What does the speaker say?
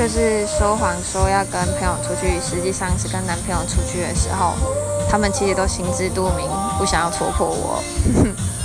就是说谎，说要跟朋友出去。实际上是跟男朋友出去的时候，他们其实都心知肚明，不想要戳破我。